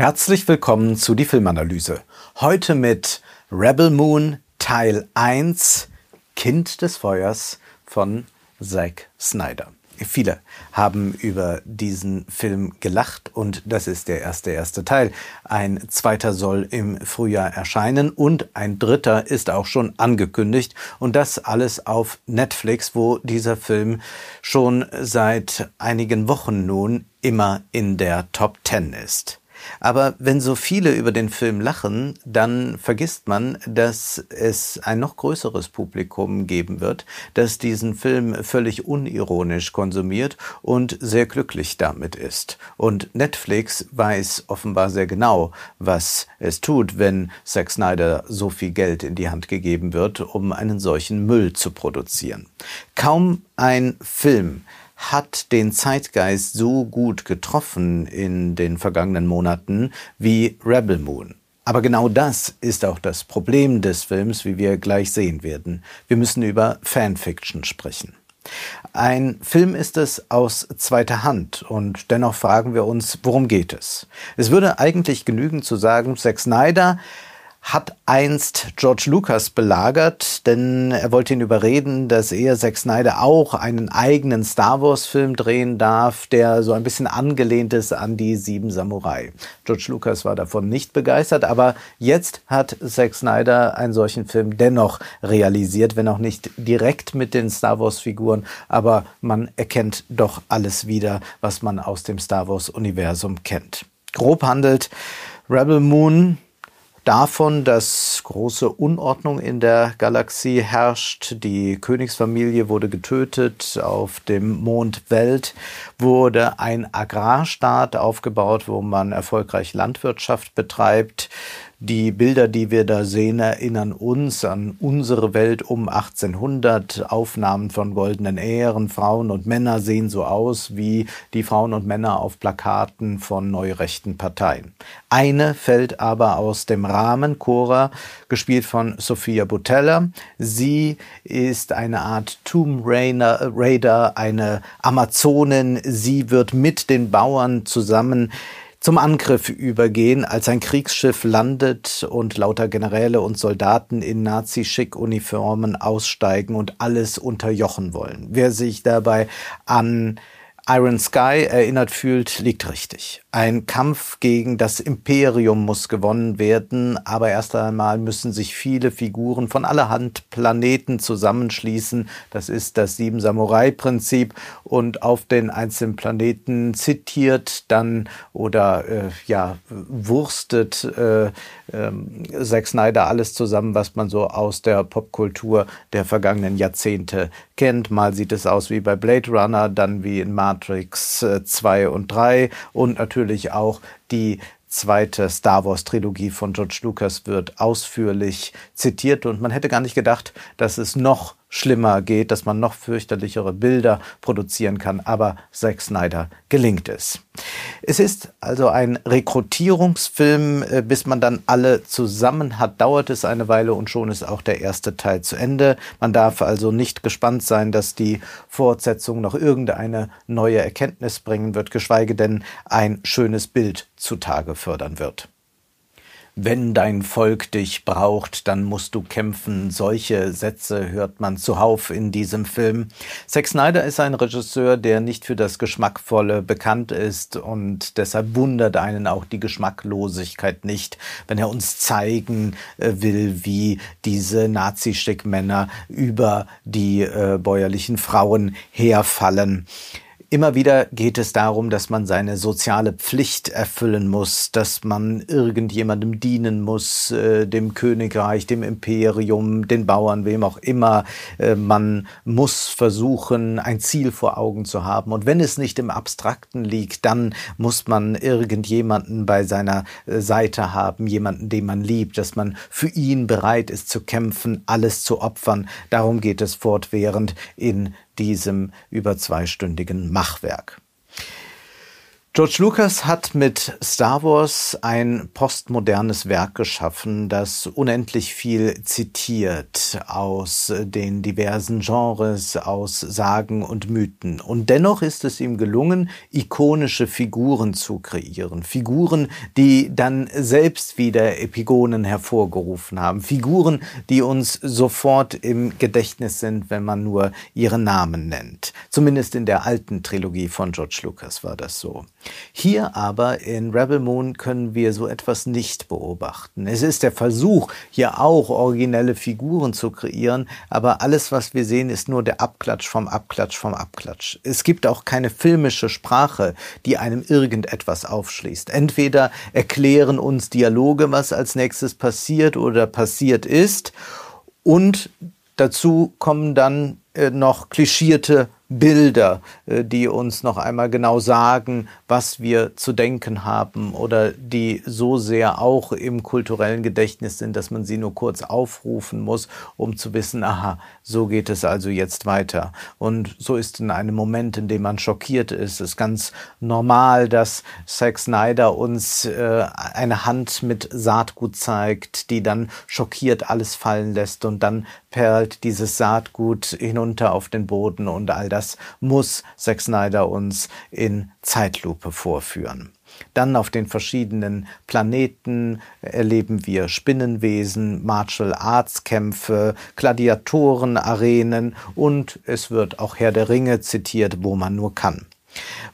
Herzlich willkommen zu die Filmanalyse. Heute mit Rebel Moon Teil 1 Kind des Feuers von Zack Snyder. Viele haben über diesen Film gelacht und das ist der erste erste Teil. Ein zweiter soll im Frühjahr erscheinen und ein dritter ist auch schon angekündigt und das alles auf Netflix, wo dieser Film schon seit einigen Wochen nun immer in der Top 10 ist. Aber wenn so viele über den Film lachen, dann vergisst man, dass es ein noch größeres Publikum geben wird, das diesen Film völlig unironisch konsumiert und sehr glücklich damit ist. Und Netflix weiß offenbar sehr genau, was es tut, wenn Zack Snyder so viel Geld in die Hand gegeben wird, um einen solchen Müll zu produzieren. Kaum ein Film hat den Zeitgeist so gut getroffen in den vergangenen Monaten wie Rebel Moon. Aber genau das ist auch das Problem des Films, wie wir gleich sehen werden. Wir müssen über Fanfiction sprechen. Ein Film ist es aus zweiter Hand und dennoch fragen wir uns, worum geht es? Es würde eigentlich genügen zu sagen, Zack Snyder hat einst George Lucas belagert, denn er wollte ihn überreden, dass er Zack Snyder auch einen eigenen Star Wars Film drehen darf, der so ein bisschen angelehnt ist an die Sieben Samurai. George Lucas war davon nicht begeistert, aber jetzt hat Zack Snyder einen solchen Film dennoch realisiert, wenn auch nicht direkt mit den Star Wars Figuren, aber man erkennt doch alles wieder, was man aus dem Star Wars Universum kennt. Grob handelt Rebel Moon davon, dass große Unordnung in der Galaxie herrscht. Die Königsfamilie wurde getötet. Auf dem Mond Welt wurde ein Agrarstaat aufgebaut, wo man erfolgreich Landwirtschaft betreibt. Die Bilder, die wir da sehen, erinnern uns an unsere Welt um 1800. Aufnahmen von goldenen Ähren. Frauen und Männer sehen so aus wie die Frauen und Männer auf Plakaten von neurechten Parteien. Eine fällt aber aus dem Rahmen. Cora, gespielt von Sophia Butella. Sie ist eine Art Tomb Raider, eine Amazonin. Sie wird mit den Bauern zusammen zum Angriff übergehen, als ein Kriegsschiff landet und lauter Generäle und Soldaten in Nazi-Schick-Uniformen aussteigen und alles unterjochen wollen. Wer sich dabei an Iron Sky erinnert fühlt, liegt richtig. Ein Kampf gegen das Imperium muss gewonnen werden, aber erst einmal müssen sich viele Figuren von allerhand Planeten zusammenschließen. Das ist das Sieben Samurai-Prinzip und auf den einzelnen Planeten zitiert dann oder äh, ja wurstet äh, äh, Zack Snyder alles zusammen, was man so aus der Popkultur der vergangenen Jahrzehnte kennt. Mal sieht es aus wie bei Blade Runner, dann wie in Matrix 2 äh, und 3 und natürlich auch die zweite Star Wars Trilogie von George Lucas wird ausführlich zitiert und man hätte gar nicht gedacht, dass es noch schlimmer geht, dass man noch fürchterlichere Bilder produzieren kann, aber Zack Snyder gelingt es. Es ist also ein Rekrutierungsfilm, äh, bis man dann alle zusammen hat, dauert es eine Weile und schon ist auch der erste Teil zu Ende. Man darf also nicht gespannt sein, dass die Fortsetzung noch irgendeine neue Erkenntnis bringen wird, geschweige denn ein schönes Bild zutage fördern wird. Wenn dein Volk dich braucht, dann musst du kämpfen. Solche Sätze hört man zuhauf in diesem Film. Zack Snyder ist ein Regisseur, der nicht für das Geschmackvolle bekannt ist und deshalb wundert einen auch die Geschmacklosigkeit nicht, wenn er uns zeigen äh, will, wie diese Nazi-Stickmänner über die äh, bäuerlichen Frauen herfallen. Immer wieder geht es darum, dass man seine soziale Pflicht erfüllen muss, dass man irgendjemandem dienen muss, äh, dem Königreich, dem Imperium, den Bauern, wem auch immer. Äh, man muss versuchen, ein Ziel vor Augen zu haben. Und wenn es nicht im Abstrakten liegt, dann muss man irgendjemanden bei seiner äh, Seite haben, jemanden, den man liebt, dass man für ihn bereit ist zu kämpfen, alles zu opfern. Darum geht es fortwährend in diesem über zweistündigen Machwerk. George Lucas hat mit Star Wars ein postmodernes Werk geschaffen, das unendlich viel zitiert aus den diversen Genres, aus Sagen und Mythen. Und dennoch ist es ihm gelungen, ikonische Figuren zu kreieren. Figuren, die dann selbst wieder Epigonen hervorgerufen haben. Figuren, die uns sofort im Gedächtnis sind, wenn man nur ihren Namen nennt. Zumindest in der alten Trilogie von George Lucas war das so. Hier aber in Rebel Moon können wir so etwas nicht beobachten. Es ist der Versuch, hier auch originelle Figuren zu kreieren, aber alles, was wir sehen, ist nur der Abklatsch vom Abklatsch vom Abklatsch. Es gibt auch keine filmische Sprache, die einem irgendetwas aufschließt. Entweder erklären uns Dialoge, was als nächstes passiert oder passiert ist, und dazu kommen dann äh, noch klischierte Bilder, äh, die uns noch einmal genau sagen, was wir zu denken haben oder die so sehr auch im kulturellen Gedächtnis sind, dass man sie nur kurz aufrufen muss, um zu wissen, aha, so geht es also jetzt weiter. Und so ist in einem Moment, in dem man schockiert ist, es ganz normal, dass Zack Snyder uns äh, eine Hand mit Saatgut zeigt, die dann schockiert alles fallen lässt und dann perlt dieses Saatgut hinunter auf den Boden und all das muss Zack Snyder uns in Zeitlupe vorführen. Dann auf den verschiedenen Planeten erleben wir Spinnenwesen, Martial Arts Kämpfe, Gladiatoren, Arenen und es wird auch Herr der Ringe zitiert, wo man nur kann.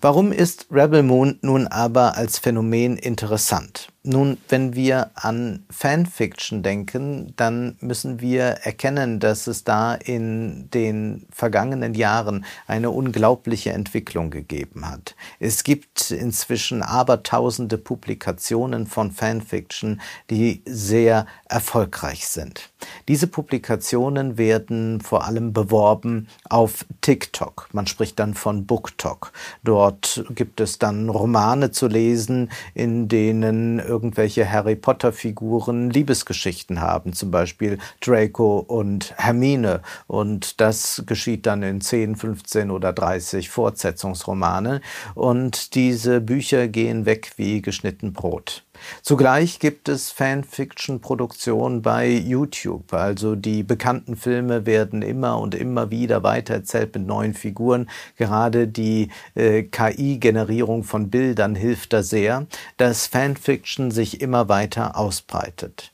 Warum ist Rebel Moon nun aber als Phänomen interessant? Nun, wenn wir an Fanfiction denken, dann müssen wir erkennen, dass es da in den vergangenen Jahren eine unglaubliche Entwicklung gegeben hat. Es gibt inzwischen abertausende Publikationen von Fanfiction, die sehr erfolgreich sind. Diese Publikationen werden vor allem beworben auf TikTok. Man spricht dann von BookTok. Dort gibt es dann Romane zu lesen, in denen irgendwelche Harry Potter-Figuren Liebesgeschichten haben, zum Beispiel Draco und Hermine. Und das geschieht dann in 10, 15 oder 30 Fortsetzungsromane. Und diese Bücher gehen weg wie geschnitten Brot. Zugleich gibt es Fanfiction-Produktionen bei YouTube. Also die bekannten Filme werden immer und immer wieder weitererzählt mit neuen Figuren. Gerade die äh, KI-Generierung von Bildern hilft da sehr, dass Fanfiction sich immer weiter ausbreitet.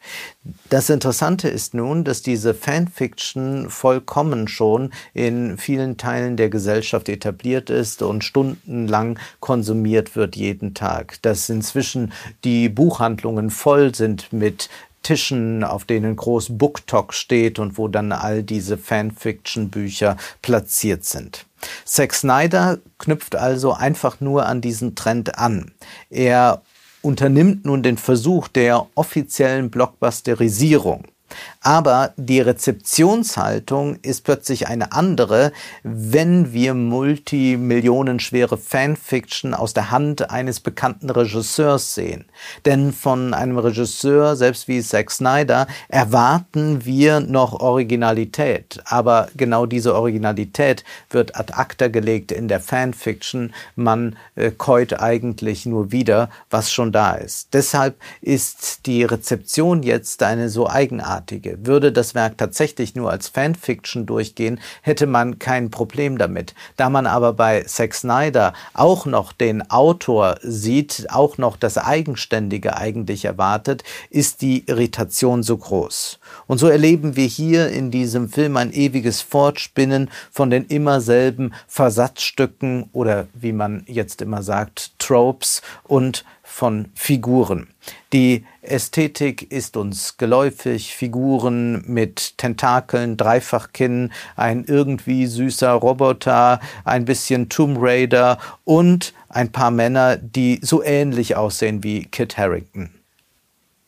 Das Interessante ist nun, dass diese Fanfiction vollkommen schon in vielen Teilen der Gesellschaft etabliert ist und stundenlang konsumiert wird jeden Tag. Dass inzwischen die Buchhandlungen voll sind mit Tischen, auf denen groß BookTok steht und wo dann all diese Fanfiction-Bücher platziert sind. Zack Snyder knüpft also einfach nur an diesen Trend an. Er unternimmt nun den Versuch der offiziellen Blockbusterisierung. Aber die Rezeptionshaltung ist plötzlich eine andere, wenn wir multimillionenschwere Fanfiction aus der Hand eines bekannten Regisseurs sehen. Denn von einem Regisseur, selbst wie Zack Snyder, erwarten wir noch Originalität. Aber genau diese Originalität wird ad acta gelegt in der Fanfiction. Man äh, keut eigentlich nur wieder, was schon da ist. Deshalb ist die Rezeption jetzt eine so eigenartige. Würde das Werk tatsächlich nur als Fanfiction durchgehen, hätte man kein Problem damit. Da man aber bei Zack Snyder auch noch den Autor sieht, auch noch das Eigenständige eigentlich erwartet, ist die Irritation so groß. Und so erleben wir hier in diesem Film ein ewiges Fortspinnen von den immer selben Versatzstücken oder wie man jetzt immer sagt, Tropes und von Figuren. Die Ästhetik ist uns geläufig, Figuren mit Tentakeln, Dreifachkinn, ein irgendwie süßer Roboter, ein bisschen Tomb Raider und ein paar Männer, die so ähnlich aussehen wie Kit Harrington.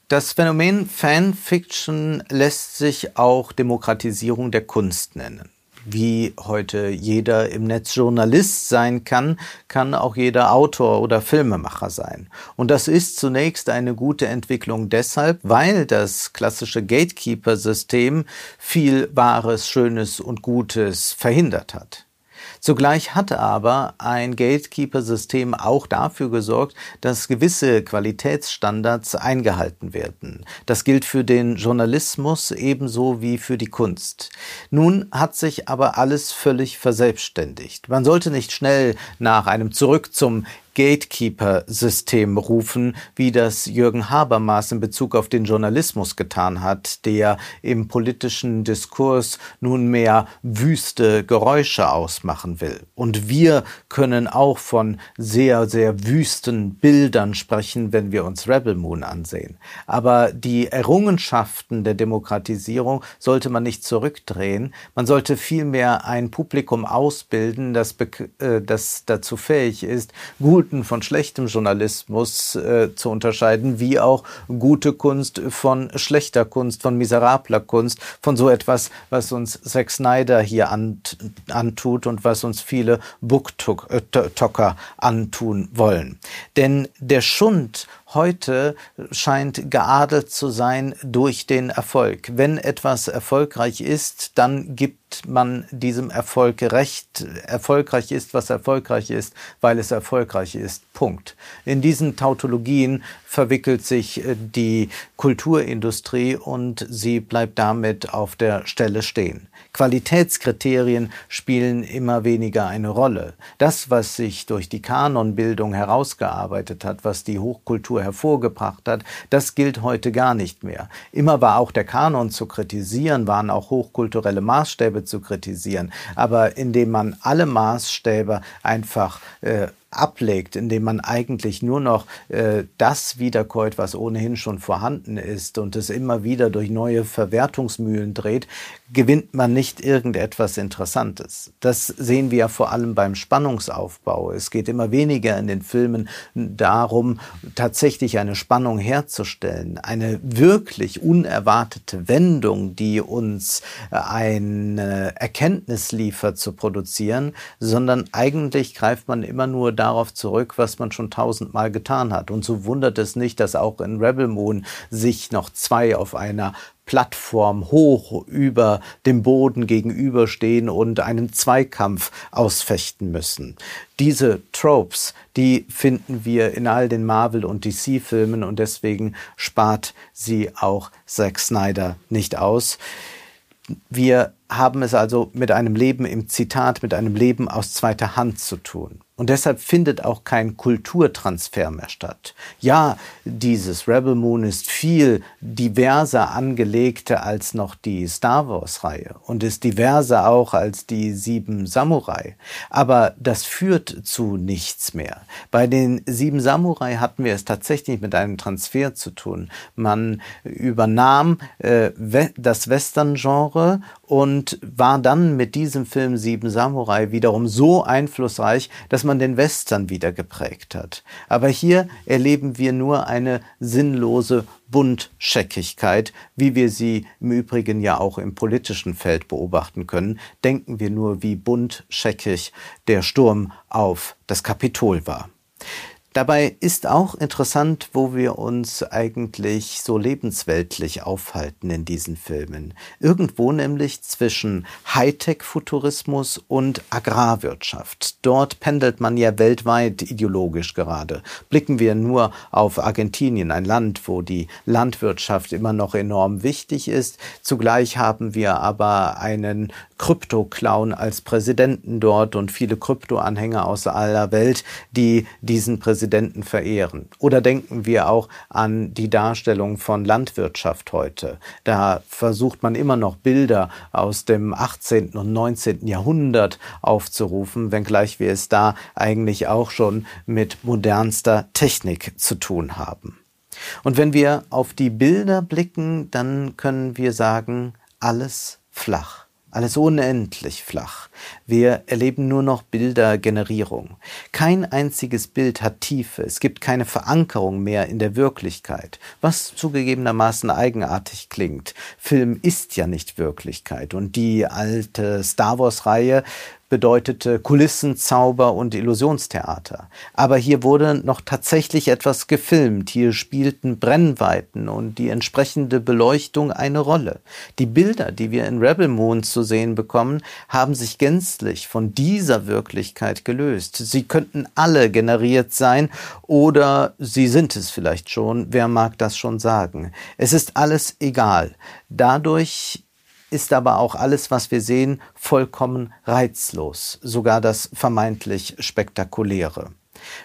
Das Phänomen Fanfiction lässt sich auch Demokratisierung der Kunst nennen wie heute jeder im Netz Journalist sein kann, kann auch jeder Autor oder Filmemacher sein. Und das ist zunächst eine gute Entwicklung deshalb, weil das klassische Gatekeeper-System viel Wahres, Schönes und Gutes verhindert hat. Zugleich hat aber ein Gatekeeper-System auch dafür gesorgt, dass gewisse Qualitätsstandards eingehalten werden. Das gilt für den Journalismus ebenso wie für die Kunst. Nun hat sich aber alles völlig verselbstständigt. Man sollte nicht schnell nach einem Zurück zum Gatekeeper-System rufen, wie das Jürgen Habermas in Bezug auf den Journalismus getan hat, der im politischen Diskurs nunmehr wüste Geräusche ausmachen will. Und wir können auch von sehr, sehr wüsten Bildern sprechen, wenn wir uns Rebel Moon ansehen. Aber die Errungenschaften der Demokratisierung sollte man nicht zurückdrehen. Man sollte vielmehr ein Publikum ausbilden, das, äh, das dazu fähig ist, gut guten von schlechtem Journalismus äh, zu unterscheiden, wie auch gute Kunst von schlechter Kunst, von miserabler Kunst, von so etwas, was uns Zack Snyder hier ant antut und was uns viele Booktocker antun wollen. Denn der Schund heute scheint geadelt zu sein durch den Erfolg. Wenn etwas erfolgreich ist, dann gibt man diesem Erfolg recht. Erfolgreich ist, was erfolgreich ist, weil es erfolgreich ist. Punkt. In diesen Tautologien verwickelt sich äh, die Kulturindustrie und sie bleibt damit auf der Stelle stehen. Qualitätskriterien spielen immer weniger eine Rolle. Das, was sich durch die Kanonbildung herausgearbeitet hat, was die Hochkultur hervorgebracht hat, das gilt heute gar nicht mehr. Immer war auch der Kanon zu kritisieren, waren auch hochkulturelle Maßstäbe zu kritisieren, aber indem man alle Maßstäbe einfach äh, ablegt, indem man eigentlich nur noch äh, das wiederkäut, was ohnehin schon vorhanden ist und es immer wieder durch neue Verwertungsmühlen dreht, gewinnt man nicht irgendetwas Interessantes. Das sehen wir ja vor allem beim Spannungsaufbau. Es geht immer weniger in den Filmen darum, tatsächlich eine Spannung herzustellen, eine wirklich unerwartete Wendung, die uns eine Erkenntnis liefert, zu produzieren, sondern eigentlich greift man immer nur darauf zurück, was man schon tausendmal getan hat. Und so wundert es nicht, dass auch in Rebel Moon sich noch zwei auf einer Plattform hoch über dem Boden gegenüberstehen und einen Zweikampf ausfechten müssen. Diese Tropes, die finden wir in all den Marvel- und DC-Filmen und deswegen spart sie auch Zack Snyder nicht aus. Wir haben es also mit einem Leben im Zitat, mit einem Leben aus zweiter Hand zu tun. Und deshalb findet auch kein Kulturtransfer mehr statt. Ja, dieses Rebel Moon ist viel diverser angelegter als noch die Star Wars-Reihe und ist diverser auch als die Sieben Samurai. Aber das führt zu nichts mehr. Bei den Sieben Samurai hatten wir es tatsächlich mit einem Transfer zu tun. Man übernahm äh, das Western-Genre und war dann mit diesem Film Sieben Samurai wiederum so einflussreich, dass man den Western wieder geprägt hat. Aber hier erleben wir nur eine sinnlose Buntscheckigkeit, wie wir sie im Übrigen ja auch im politischen Feld beobachten können. Denken wir nur, wie buntscheckig der Sturm auf das Kapitol war. Dabei ist auch interessant, wo wir uns eigentlich so lebensweltlich aufhalten in diesen Filmen. Irgendwo nämlich zwischen Hightech-Futurismus und Agrarwirtschaft. Dort pendelt man ja weltweit ideologisch gerade. Blicken wir nur auf Argentinien, ein Land, wo die Landwirtschaft immer noch enorm wichtig ist. Zugleich haben wir aber einen Krypto-Clown als Präsidenten dort und viele Krypto-Anhänger aus aller Welt, die diesen Präsidenten verehren. Oder denken wir auch an die Darstellung von Landwirtschaft heute. Da versucht man immer noch Bilder aus dem 18. und 19. Jahrhundert aufzurufen, wenngleich wir es da eigentlich auch schon mit modernster Technik zu tun haben. Und wenn wir auf die Bilder blicken, dann können wir sagen, alles flach alles unendlich flach. Wir erleben nur noch Bildergenerierung. Kein einziges Bild hat Tiefe, es gibt keine Verankerung mehr in der Wirklichkeit, was zugegebenermaßen eigenartig klingt. Film ist ja nicht Wirklichkeit und die alte Star Wars-Reihe bedeutete Kulissenzauber und Illusionstheater. Aber hier wurde noch tatsächlich etwas gefilmt. Hier spielten Brennweiten und die entsprechende Beleuchtung eine Rolle. Die Bilder, die wir in Rebel Moon zu sehen bekommen, haben sich gänzlich von dieser Wirklichkeit gelöst. Sie könnten alle generiert sein oder sie sind es vielleicht schon. Wer mag das schon sagen? Es ist alles egal. Dadurch ist aber auch alles, was wir sehen, vollkommen reizlos, sogar das vermeintlich Spektakuläre.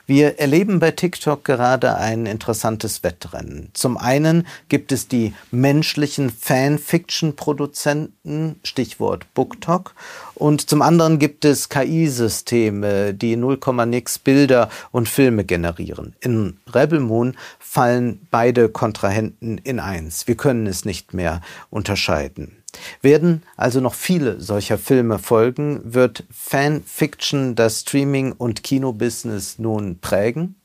Wir erleben bei TikTok gerade ein interessantes Wettrennen. Zum einen gibt es die menschlichen Fanfiction-Produzenten, Stichwort BookTok, und zum anderen gibt es KI-Systeme, die 0, nix Bilder und Filme generieren. In Rebel Moon fallen beide Kontrahenten in eins. Wir können es nicht mehr unterscheiden. Werden also noch viele solcher Filme folgen, wird Fanfiction das Streaming- und Kinobusiness nun prägen?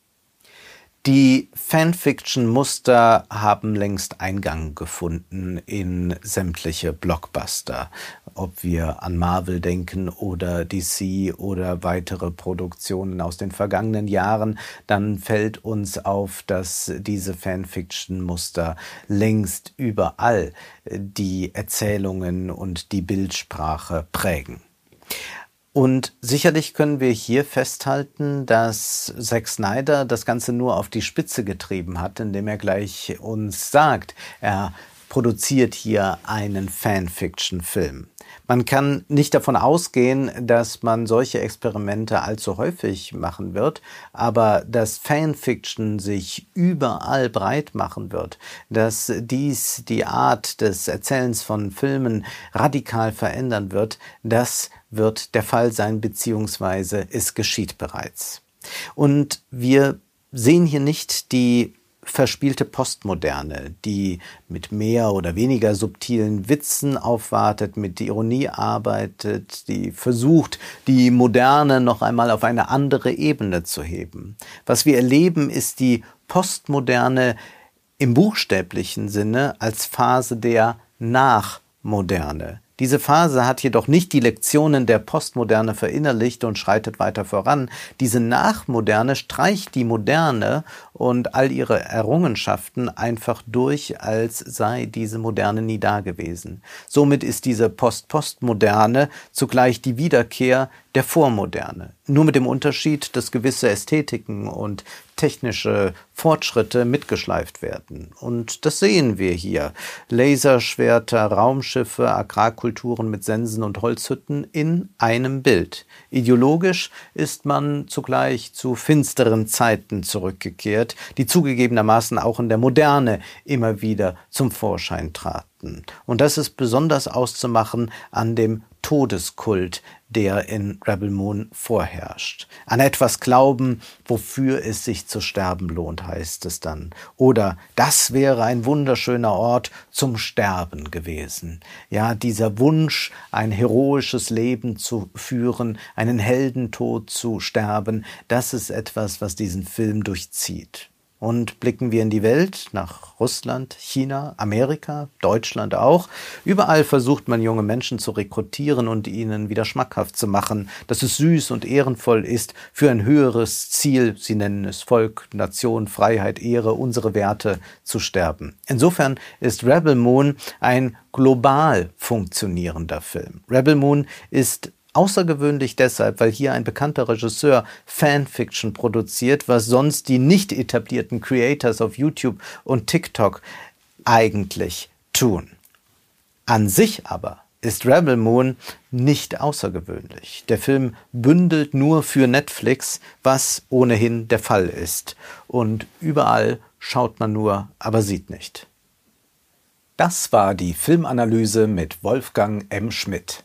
Die Fanfiction-Muster haben längst Eingang gefunden in sämtliche Blockbuster. Ob wir an Marvel denken oder DC oder weitere Produktionen aus den vergangenen Jahren, dann fällt uns auf, dass diese Fanfiction-Muster längst überall die Erzählungen und die Bildsprache prägen. Und sicherlich können wir hier festhalten, dass Zack Snyder das Ganze nur auf die Spitze getrieben hat, indem er gleich uns sagt, er produziert hier einen Fanfiction-Film. Man kann nicht davon ausgehen, dass man solche Experimente allzu häufig machen wird, aber dass Fanfiction sich überall breit machen wird, dass dies die Art des Erzählens von Filmen radikal verändern wird, das wird der Fall sein, beziehungsweise es geschieht bereits. Und wir sehen hier nicht die verspielte Postmoderne, die mit mehr oder weniger subtilen Witzen aufwartet, mit Ironie arbeitet, die versucht, die Moderne noch einmal auf eine andere Ebene zu heben. Was wir erleben, ist die Postmoderne im buchstäblichen Sinne als Phase der Nachmoderne. Diese Phase hat jedoch nicht die Lektionen der Postmoderne verinnerlicht und schreitet weiter voran. Diese Nachmoderne streicht die Moderne und all ihre Errungenschaften einfach durch, als sei diese Moderne nie dagewesen. Somit ist diese Post-Postmoderne zugleich die Wiederkehr der Vormoderne. Nur mit dem Unterschied, dass gewisse Ästhetiken und technische Fortschritte mitgeschleift werden. Und das sehen wir hier. Laserschwerter, Raumschiffe, Agrarkulturen mit Sensen und Holzhütten in einem Bild. Ideologisch ist man zugleich zu finsteren Zeiten zurückgekehrt, die zugegebenermaßen auch in der Moderne immer wieder zum Vorschein traten. Und das ist besonders auszumachen an dem Todeskult, der in Rebel Moon vorherrscht. An etwas glauben, wofür es sich zu sterben lohnt, heißt es dann. Oder das wäre ein wunderschöner Ort zum Sterben gewesen. Ja, dieser Wunsch, ein heroisches Leben zu führen, einen Heldentod zu sterben, das ist etwas, was diesen Film durchzieht. Und blicken wir in die Welt, nach Russland, China, Amerika, Deutschland auch. Überall versucht man junge Menschen zu rekrutieren und ihnen wieder schmackhaft zu machen, dass es süß und ehrenvoll ist, für ein höheres Ziel, sie nennen es Volk, Nation, Freiheit, Ehre, unsere Werte zu sterben. Insofern ist Rebel Moon ein global funktionierender Film. Rebel Moon ist Außergewöhnlich deshalb, weil hier ein bekannter Regisseur Fanfiction produziert, was sonst die nicht etablierten Creators auf YouTube und TikTok eigentlich tun. An sich aber ist Rebel Moon nicht außergewöhnlich. Der Film bündelt nur für Netflix, was ohnehin der Fall ist. Und überall schaut man nur, aber sieht nicht. Das war die Filmanalyse mit Wolfgang M. Schmidt.